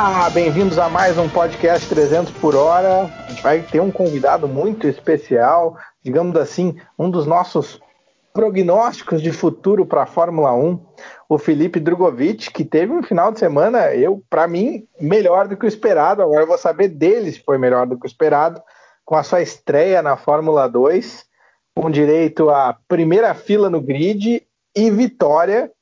Olá, bem-vindos a mais um podcast 300 por hora. A gente vai ter um convidado muito especial, digamos assim, um dos nossos prognósticos de futuro para a Fórmula 1, o Felipe Drogovic, que teve um final de semana, eu, para mim, melhor do que o esperado. Agora eu vou saber dele se foi melhor do que o esperado, com a sua estreia na Fórmula 2, com direito à primeira fila no grid e vitória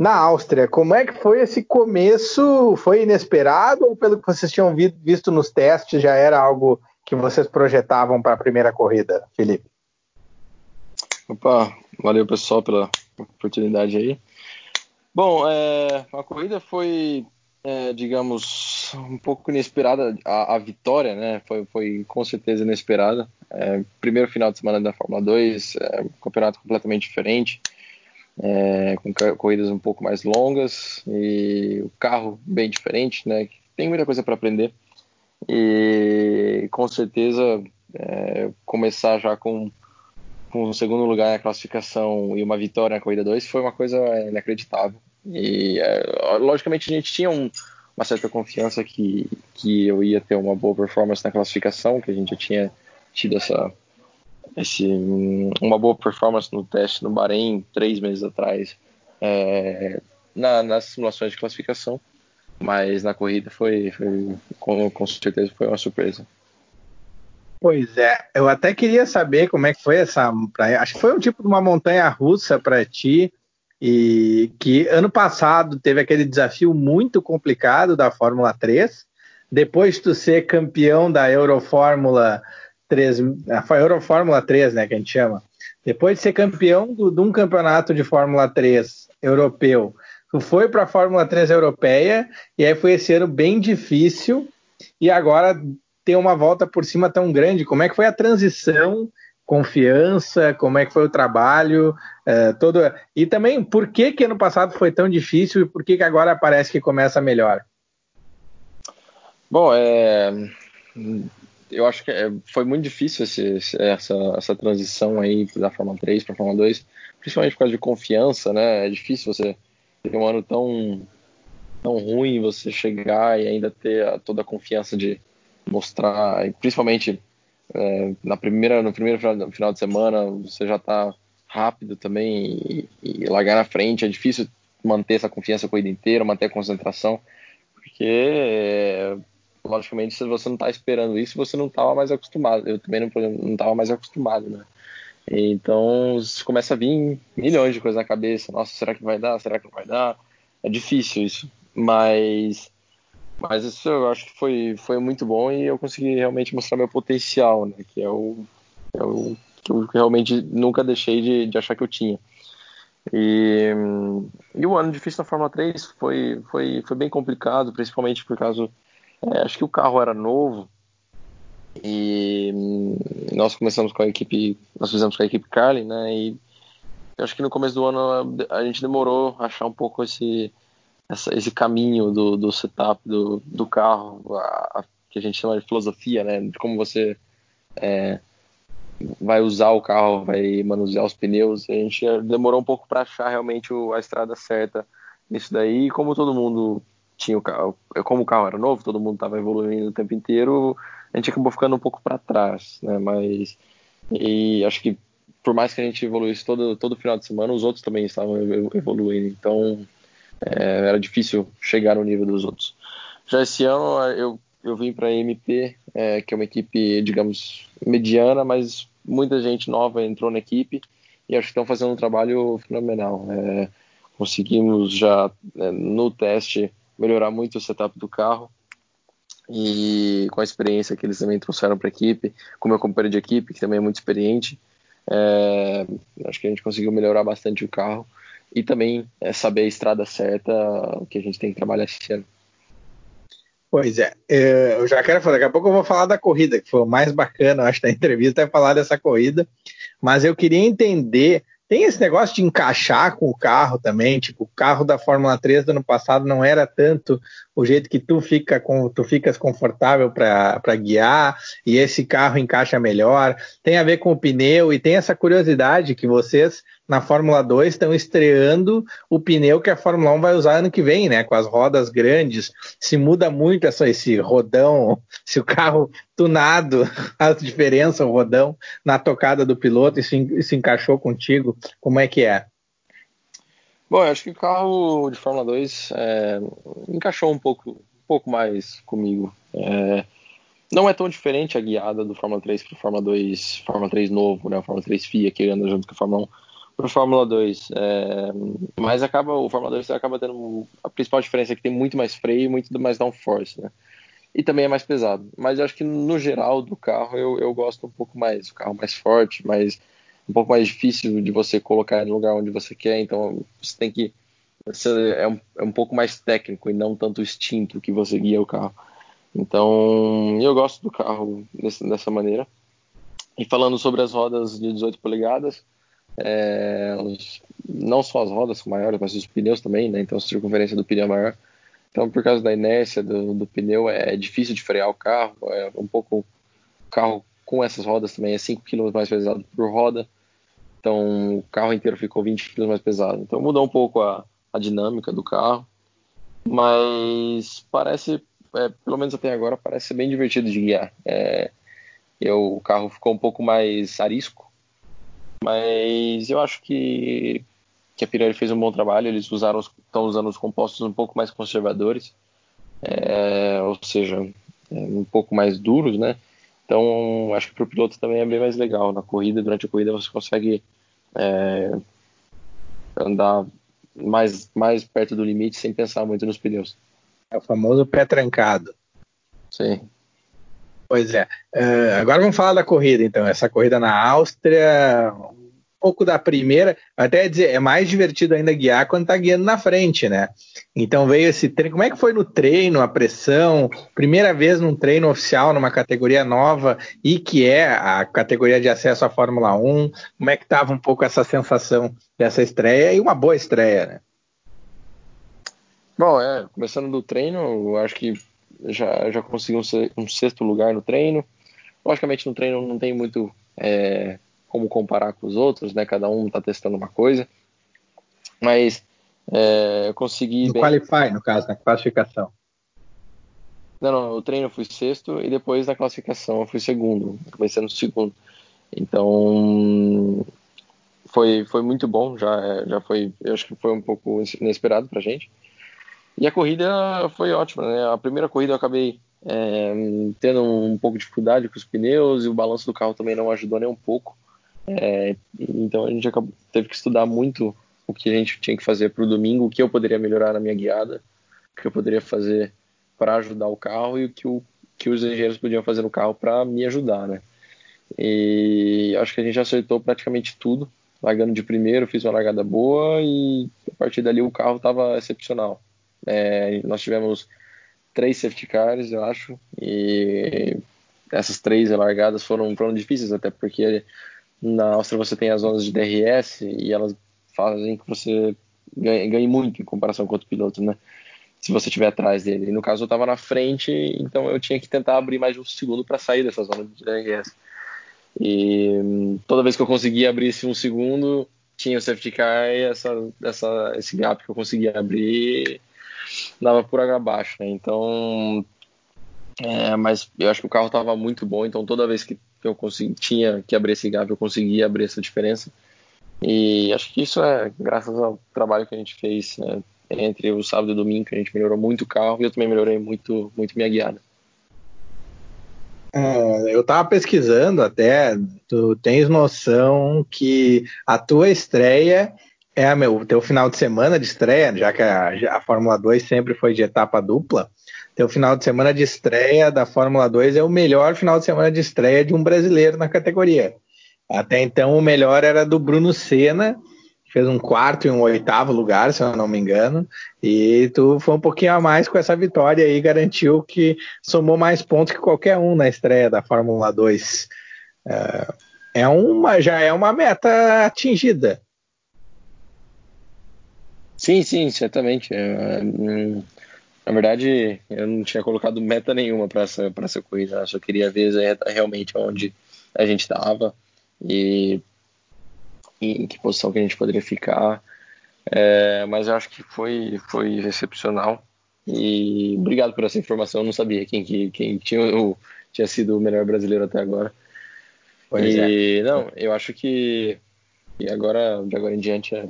na Áustria. Como é que foi esse começo? Foi inesperado ou pelo que vocês tinham visto nos testes já era algo que vocês projetavam para a primeira corrida, Felipe? Opa, valeu pessoal pela oportunidade aí. Bom, é, a corrida foi, é, digamos, um pouco inesperada. A, a, vitória, né? Foi, foi com certeza inesperada. É, primeiro final de semana da Fórmula 2, é, um campeonato completamente diferente é, com corridas um pouco mais longas e o carro bem diferente, né? Tem muita coisa para aprender e com certeza é, começar já com, com um segundo lugar na classificação e uma vitória na corrida 2 foi uma coisa inacreditável. E é, logicamente a gente tinha um, uma certa confiança que, que eu ia ter uma boa performance na classificação, que a gente já tinha tido essa esse, uma boa performance no teste no Bahrein três meses atrás, é, na, nas simulações de classificação, mas na corrida foi, foi com, com certeza foi uma surpresa. Pois é, eu até queria saber como é que foi essa. Acho que foi um tipo de uma montanha russa para ti, e que ano passado teve aquele desafio muito complicado da Fórmula 3. Depois de tu ser campeão da Eurofórmula 3, a Euro Fórmula 3, né, que a gente chama. Depois de ser campeão do, de um campeonato de Fórmula 3 europeu, tu foi para a Fórmula 3 europeia e aí foi esse ano bem difícil e agora tem uma volta por cima tão grande. Como é que foi a transição? Confiança, como é que foi o trabalho, é, todo e também por que que ano passado foi tão difícil e por que que agora parece que começa melhor? Bom, é, eu acho que é, foi muito difícil esse, essa, essa transição aí da Fórmula 3 para a Fórmula 2, principalmente por causa de confiança, né? É difícil você ter um ano tão, tão ruim, você chegar e ainda ter toda a confiança de mostrar, principalmente é, na primeira, no primeiro final, final de semana, você já está rápido também e, e largar na frente. É difícil manter essa confiança a corrida inteira, manter a concentração, porque logicamente, se você não está esperando isso, você não estava mais acostumado. Eu também não estava mais acostumado, né? Então, começa a vir milhões de coisas na cabeça. Nossa, será que vai dar? Será que não vai dar? É difícil isso. Mas, mas isso eu acho que foi, foi muito bom e eu consegui realmente mostrar meu potencial, né? Que é o, é o que eu realmente nunca deixei de, de achar que eu tinha. E, e o ano difícil na Fórmula 3 foi, foi, foi bem complicado, principalmente por causa é, acho que o carro era novo e nós começamos com a equipe, nós fizemos com a equipe Carlin, né? E acho que no começo do ano a gente demorou a achar um pouco esse, essa, esse caminho do, do setup do, do carro, a, a, que a gente chama de filosofia, né? De como você é, vai usar o carro, vai manusear os pneus. A gente demorou um pouco para achar realmente o, a estrada certa nisso daí. E como todo mundo tinha o carro, como o carro era novo, todo mundo estava evoluindo o tempo inteiro, a gente acabou ficando um pouco para trás, né? Mas e acho que por mais que a gente evoluísse todo todo final de semana, os outros também estavam evoluindo, então é, era difícil chegar no nível dos outros. Já esse ano eu eu vim para a MP, é, que é uma equipe, digamos, mediana, mas muita gente nova entrou na equipe e acho que estão fazendo um trabalho fenomenal. É, conseguimos já é, no teste melhorar muito o setup do carro. E com a experiência que eles também trouxeram para a equipe, com meu companheiro de equipe, que também é muito experiente, é, acho que a gente conseguiu melhorar bastante o carro. E também é, saber a estrada certa que a gente tem que trabalhar esse ano. Pois é, é, eu já quero falar, daqui a pouco eu vou falar da corrida, que foi o mais bacana, acho, da entrevista, é falar dessa corrida, mas eu queria entender tem esse negócio de encaixar com o carro também, tipo, o carro da Fórmula 3 do ano passado não era tanto o jeito que tu fica com, tu ficas confortável para guiar e esse carro encaixa melhor. Tem a ver com o pneu e tem essa curiosidade que vocês na Fórmula 2 estão estreando o pneu que a Fórmula 1 vai usar ano que vem, né? Com as rodas grandes. Se muda muito essa, esse rodão, se o carro tunado, a diferença, o rodão, na tocada do piloto e se, se encaixou contigo, como é que é? Bom, eu acho que o carro de Fórmula 2 é, encaixou um pouco, um pouco mais comigo. É, não é tão diferente a guiada do Fórmula 3 para o Fórmula 2, Fórmula 3 novo, né? O Fórmula 3 FIA que anda junto com a Fórmula 1 para Fórmula 2. É, mas acaba, o Fórmula 2 acaba tendo a principal diferença é que tem muito mais freio e muito mais downforce, né? E também é mais pesado. Mas eu acho que no geral do carro eu, eu gosto um pouco mais. O carro mais forte, mais um pouco mais difícil de você colocar no lugar onde você quer, então você tem que você é, um, é um pouco mais técnico e não tanto instinto que você guia o carro. Então eu gosto do carro dessa maneira. E falando sobre as rodas de 18 polegadas, é, os, não só as rodas são maiores, mas os pneus também, né? Então a circunferência do pneu é maior. Então, por causa da inércia do, do pneu, é difícil de frear o carro. É um pouco. O carro com essas rodas também é 5 kg mais pesado por roda. Então o carro inteiro ficou 20 kg mais pesado. Então mudou um pouco a, a dinâmica do carro, mas parece, é, pelo menos até agora, parece bem divertido de guiar. É, eu, o carro ficou um pouco mais arisco, mas eu acho que, que a Pirelli fez um bom trabalho. Eles usaram, estão usando os compostos um pouco mais conservadores, é, ou seja, é, um pouco mais duros, né? Então, acho que para o piloto também é bem mais legal. Na corrida, durante a corrida, você consegue é, andar mais, mais perto do limite sem pensar muito nos pneus. É o famoso pé trancado. Sim. Pois é. Uh, agora vamos falar da corrida, então. Essa corrida na Áustria, pouco da primeira, até dizer, é mais divertido ainda guiar quando tá guiando na frente, né? Então veio esse treino. Como é que foi no treino, a pressão? Primeira vez num treino oficial, numa categoria nova, e que é a categoria de acesso à Fórmula 1. Como é que tava um pouco essa sensação dessa estreia e uma boa estreia, né? Bom, é, começando do treino, eu acho que já, já consegui um, um sexto lugar no treino. Logicamente, no treino não tem muito é, como comparar com os outros, né? Cada um está testando uma coisa. Mas é, eu consegui. No bem... Qualify, no caso, na classificação. Não, não, o treino eu fui sexto e depois na classificação eu fui segundo, acabei sendo segundo. Então foi, foi muito bom, já, já foi, eu acho que foi um pouco inesperado pra gente. E a corrida foi ótima, né? A primeira corrida eu acabei é, tendo um pouco de dificuldade com os pneus e o balanço do carro também não ajudou nem um pouco. É, então a gente acabou, teve que estudar muito o que a gente tinha que fazer para o domingo, o que eu poderia melhorar na minha guiada, o que eu poderia fazer para ajudar o carro e o que, o que os engenheiros podiam fazer no carro para me ajudar, né? E acho que a gente acertou praticamente tudo, largando de primeiro, fiz uma largada boa e a partir dali o carro estava excepcional. É, nós tivemos três safety cars, eu acho, e essas três largadas foram, foram difíceis até porque na Áustria você tem as zonas de DRS e elas fazem que você ganhe, ganhe muito em comparação com outro piloto, né? Se você estiver atrás dele. E no caso eu estava na frente, então eu tinha que tentar abrir mais um segundo para sair dessa zona de DRS. E hum, toda vez que eu conseguia abrir esse um segundo, tinha o safety car e essa, essa, esse gap que eu conseguia abrir dava por água abaixo, né? Então, é, mas eu acho que o carro estava muito bom, então toda vez que eu consegui, tinha que abrir esse gap, eu conseguia abrir essa diferença. E acho que isso é graças ao trabalho que a gente fez né, entre o sábado e o domingo, que a gente melhorou muito o carro e eu também melhorei muito, muito minha guiada. É, eu estava pesquisando até, tu tens noção que a tua estreia é meu, o teu final de semana de estreia, já que a, a Fórmula 2 sempre foi de etapa dupla, teu final de semana de estreia da Fórmula 2 é o melhor final de semana de estreia de um brasileiro na categoria. Até então o melhor era do Bruno Senna, que fez um quarto e um oitavo lugar, se eu não me engano, e tu foi um pouquinho a mais com essa vitória aí, garantiu que somou mais pontos que qualquer um na estreia da Fórmula 2. É, é uma, já é uma meta atingida. Sim, sim, certamente. É, hum, na verdade, eu não tinha colocado meta nenhuma para essa, essa corrida, eu só queria ver realmente onde a gente estava. E em que posição que a gente poderia ficar. É, mas eu acho que foi, foi excepcional. E obrigado por essa informação. Eu não sabia quem, quem tinha, o, tinha sido o melhor brasileiro até agora. Pois e é. não, eu acho que e agora, de agora em diante, é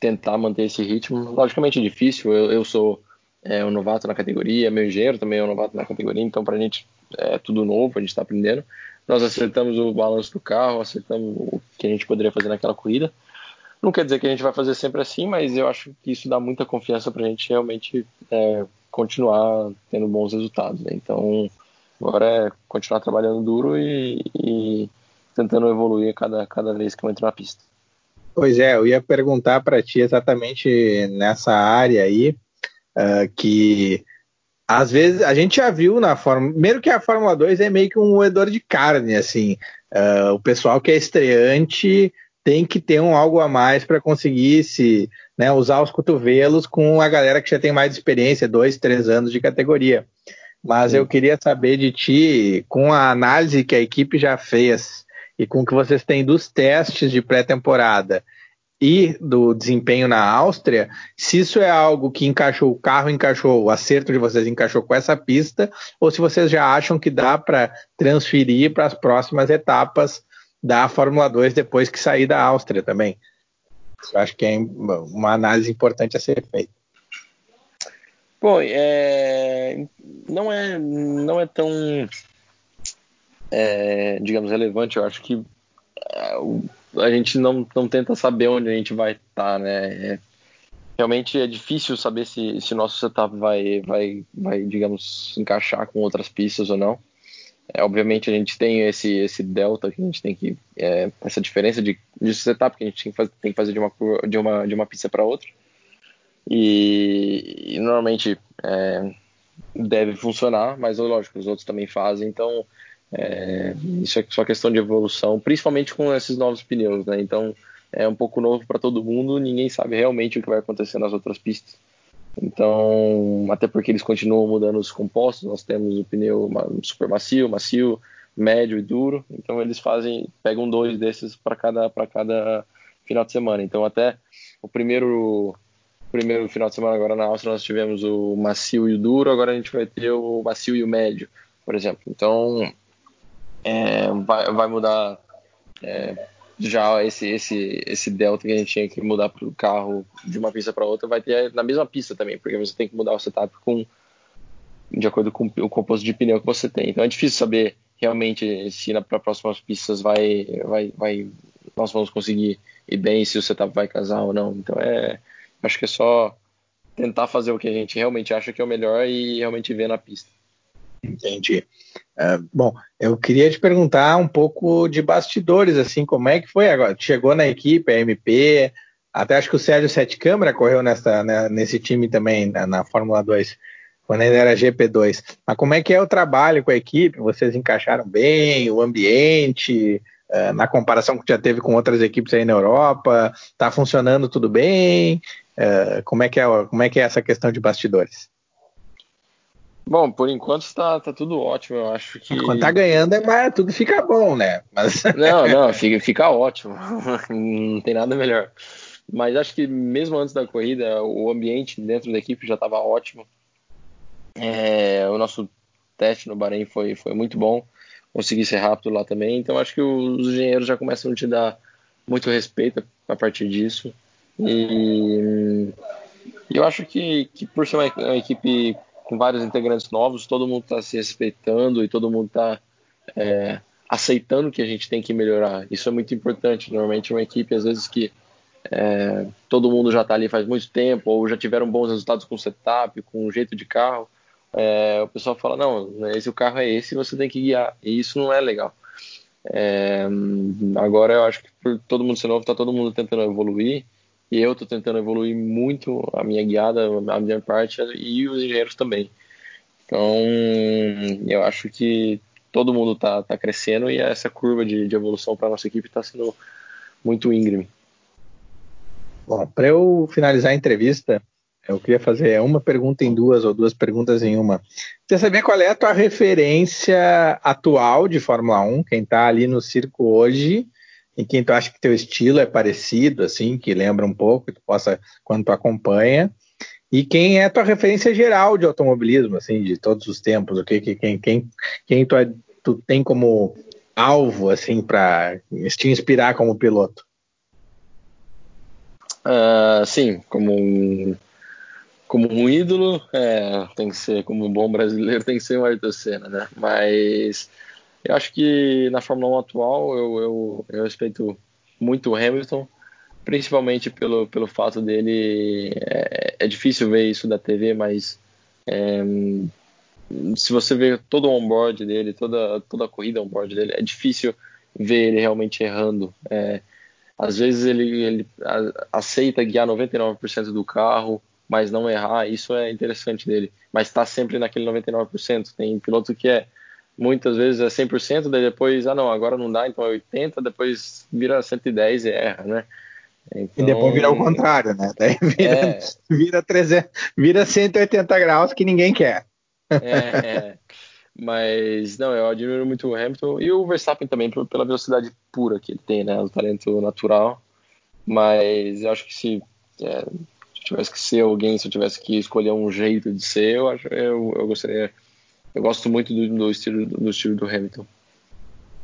tentar manter esse ritmo. Logicamente é difícil. Eu, eu sou é, um novato na categoria, meu engenheiro também é um novato na categoria, então para a gente é tudo novo, a gente está aprendendo. Nós acertamos o balanço do carro, acertamos o que a gente poderia fazer naquela corrida. Não quer dizer que a gente vai fazer sempre assim, mas eu acho que isso dá muita confiança para a gente realmente é, continuar tendo bons resultados. Né? Então, agora é continuar trabalhando duro e, e tentando evoluir cada, cada vez que eu entro na pista. Pois é, eu ia perguntar para ti exatamente nessa área aí, uh, que às vezes a gente já viu na Fórmula. Primeiro que a Fórmula 2 é meio que um moedor de carne, assim. Uh, o pessoal que é estreante tem que ter um algo a mais para conseguir se né, usar os cotovelos com a galera que já tem mais experiência, dois, três anos de categoria. Mas Sim. eu queria saber de ti, com a análise que a equipe já fez e com o que vocês têm dos testes de pré-temporada, e do desempenho na Áustria, se isso é algo que encaixou, o carro encaixou, o acerto de vocês encaixou com essa pista, ou se vocês já acham que dá para transferir para as próximas etapas da Fórmula 2 depois que sair da Áustria também. Eu acho que é uma análise importante a ser feita. Bom, é, não é não é tão é, digamos relevante. Eu acho que é, a gente não, não tenta saber onde a gente vai estar, tá, né? É, realmente é difícil saber se, se nosso setup vai, vai, vai, digamos, encaixar com outras pistas ou não. É, obviamente a gente tem esse, esse delta que a gente tem que é, essa diferença de, de setup que a gente tem que fazer, tem que fazer de uma de uma de uma pista para outra e, e normalmente é, deve funcionar, mas lógico os outros também fazem, então é, isso é só questão de evolução, principalmente com esses novos pneus, né? Então é um pouco novo para todo mundo, ninguém sabe realmente o que vai acontecer nas outras pistas. Então, até porque eles continuam mudando os compostos, nós temos o pneu super macio, macio, médio e duro. Então eles fazem, pegam dois desses para cada para cada final de semana. Então até o primeiro primeiro final de semana agora na Áustria nós tivemos o macio e o duro, agora a gente vai ter o macio e o médio, por exemplo. Então é, vai, vai mudar é, já esse, esse, esse delta que a gente tinha que mudar para o carro de uma pista para outra vai ter na mesma pista também, porque você tem que mudar o setup com de acordo com o composto de pneu que você tem. Então é difícil saber realmente se para próximas pistas vai, vai, vai nós vamos conseguir ir bem se o setup vai casar ou não. Então é acho que é só tentar fazer o que a gente realmente acha que é o melhor e realmente ver na pista. Entendi. Bom, eu queria te perguntar um pouco de bastidores, assim, como é que foi agora? Chegou na equipe, a MP, até acho que o Sérgio Sete Câmara correu nessa, né, nesse time também, na, na, Fórmula 2, quando ele era GP2. Mas como é que é o trabalho com a equipe? Vocês encaixaram bem, o ambiente, uh, na comparação que já teve com outras equipes aí na Europa, está funcionando tudo bem? Uh, como, é que é, como é que é essa questão de bastidores? Bom, por enquanto está tá tudo ótimo, eu acho que. Quando tá ganhando, é mais, tudo fica bom, né? Mas... Não, não, fica, fica ótimo. Não tem nada melhor. Mas acho que mesmo antes da corrida, o ambiente dentro da equipe já estava ótimo. É, o nosso teste no Bahrein foi, foi muito bom. Consegui ser rápido lá também. Então acho que os engenheiros já começam a te dar muito respeito a partir disso. E, e eu acho que, que por ser uma, uma equipe com vários integrantes novos, todo mundo está se respeitando e todo mundo está é, aceitando que a gente tem que melhorar. Isso é muito importante. Normalmente, uma equipe, às vezes, que é, todo mundo já está ali faz muito tempo, ou já tiveram bons resultados com setup, com o jeito de carro, é, o pessoal fala: não, esse o carro é esse, você tem que guiar. E isso não é legal. É, agora eu acho que por todo mundo ser novo, está todo mundo tentando evoluir e eu estou tentando evoluir muito a minha guiada, a minha parte e os engenheiros também. Então, eu acho que todo mundo está tá crescendo e essa curva de, de evolução para a nossa equipe está sendo muito íngreme. Bom, para eu finalizar a entrevista, eu queria fazer uma pergunta em duas ou duas perguntas em uma. Quer saber qual é a tua referência atual de Fórmula 1, quem está ali no circo hoje, e quem tu acha que teu estilo é parecido, assim, que lembra um pouco, que tu possa, quando tu acompanha, e quem é tua referência geral de automobilismo, assim, de todos os tempos, o que, quem, quem, quem tu, é, tu tem como alvo, assim, para te inspirar como piloto? Uh, sim, como um, como um ídolo, é, tem que ser, como um bom brasileiro, tem que ser o Ayrton Senna, né? Mas eu acho que na Fórmula 1 atual eu, eu, eu respeito muito o Hamilton, principalmente pelo, pelo fato dele. É, é difícil ver isso da TV, mas é, se você ver todo o onboard dele, toda, toda a corrida onboard dele, é difícil ver ele realmente errando. É, às vezes ele, ele aceita guiar 99% do carro, mas não errar, isso é interessante dele. Mas está sempre naquele 99%. Tem piloto que é muitas vezes é 100%, daí depois, ah não, agora não dá, então é 80%, depois vira 110% e erra, né? Então, e depois vira o contrário, né? Daí vira, é, vira, 300, vira 180 graus que ninguém quer. É, é. Mas, não, eu admiro muito o Hamilton e o Verstappen também pela velocidade pura que ele tem, né? O talento natural. Mas eu acho que se, é, se tivesse que ser alguém, se eu tivesse que escolher um jeito de ser, eu, acho, eu, eu gostaria eu gosto muito do, do, estilo, do estilo do Hamilton.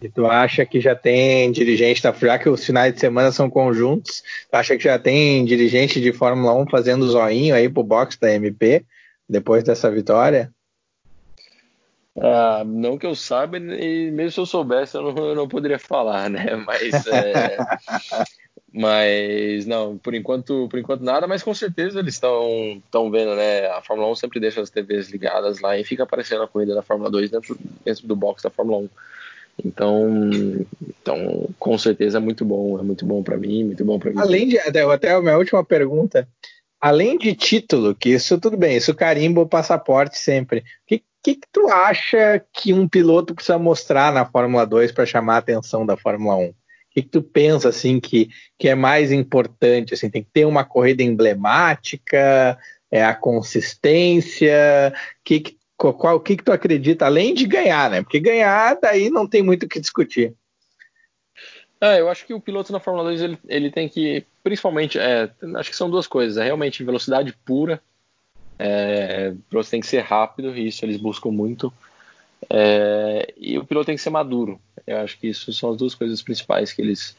E tu acha que já tem dirigente, tá? já que os finais de semana são conjuntos, tu acha que já tem dirigente de Fórmula 1 fazendo zoinho aí pro box da MP depois dessa vitória? Ah, não que eu saiba, e mesmo se eu soubesse, eu não, eu não poderia falar, né? Mas é, Mas não, por enquanto, por enquanto nada, mas com certeza eles estão estão vendo, né? A Fórmula 1 sempre deixa as TVs ligadas lá e fica aparecendo a corrida da Fórmula 2 dentro, dentro do box da Fórmula 1. Então, então, com certeza é muito bom, é muito bom para mim, muito bom para mim. Além de, até a minha última pergunta, além de título, que isso tudo bem, isso carimba o passaporte sempre. O que, que, que tu acha que um piloto precisa mostrar na Fórmula 2 para chamar a atenção da Fórmula 1? Que, que tu pensa assim que, que é mais importante? Assim, tem que ter uma corrida emblemática, é a consistência, que, que, qual, que, que tu acredita, além de ganhar, né? Porque ganhar daí não tem muito o que discutir. É, eu acho que o piloto na Fórmula 2 ele, ele tem que, principalmente, é, acho que são duas coisas. É realmente velocidade pura. É, piloto tem que ser rápido, e isso eles buscam muito. É, e o piloto tem que ser maduro. Eu acho que isso são as duas coisas principais que eles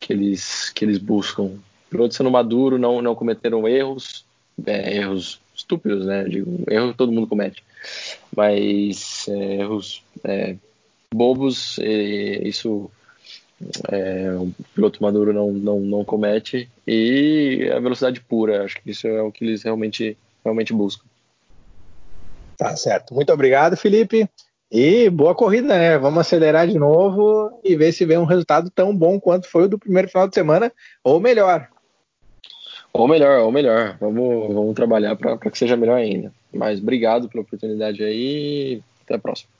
que eles que eles buscam. O piloto sendo maduro, não não cometeram erros, é, erros estúpidos, né? Digo, erro todo mundo comete, mas é, erros é, bobos, isso é, um piloto maduro não, não, não comete e a velocidade pura. Acho que isso é o que eles realmente realmente buscam. Tá certo. Muito obrigado, Felipe. E boa corrida, né? Vamos acelerar de novo e ver se vem um resultado tão bom quanto foi o do primeiro final de semana, ou melhor. Ou melhor, ou melhor. Vamos, vamos trabalhar para que seja melhor ainda. Mas obrigado pela oportunidade aí até a próxima.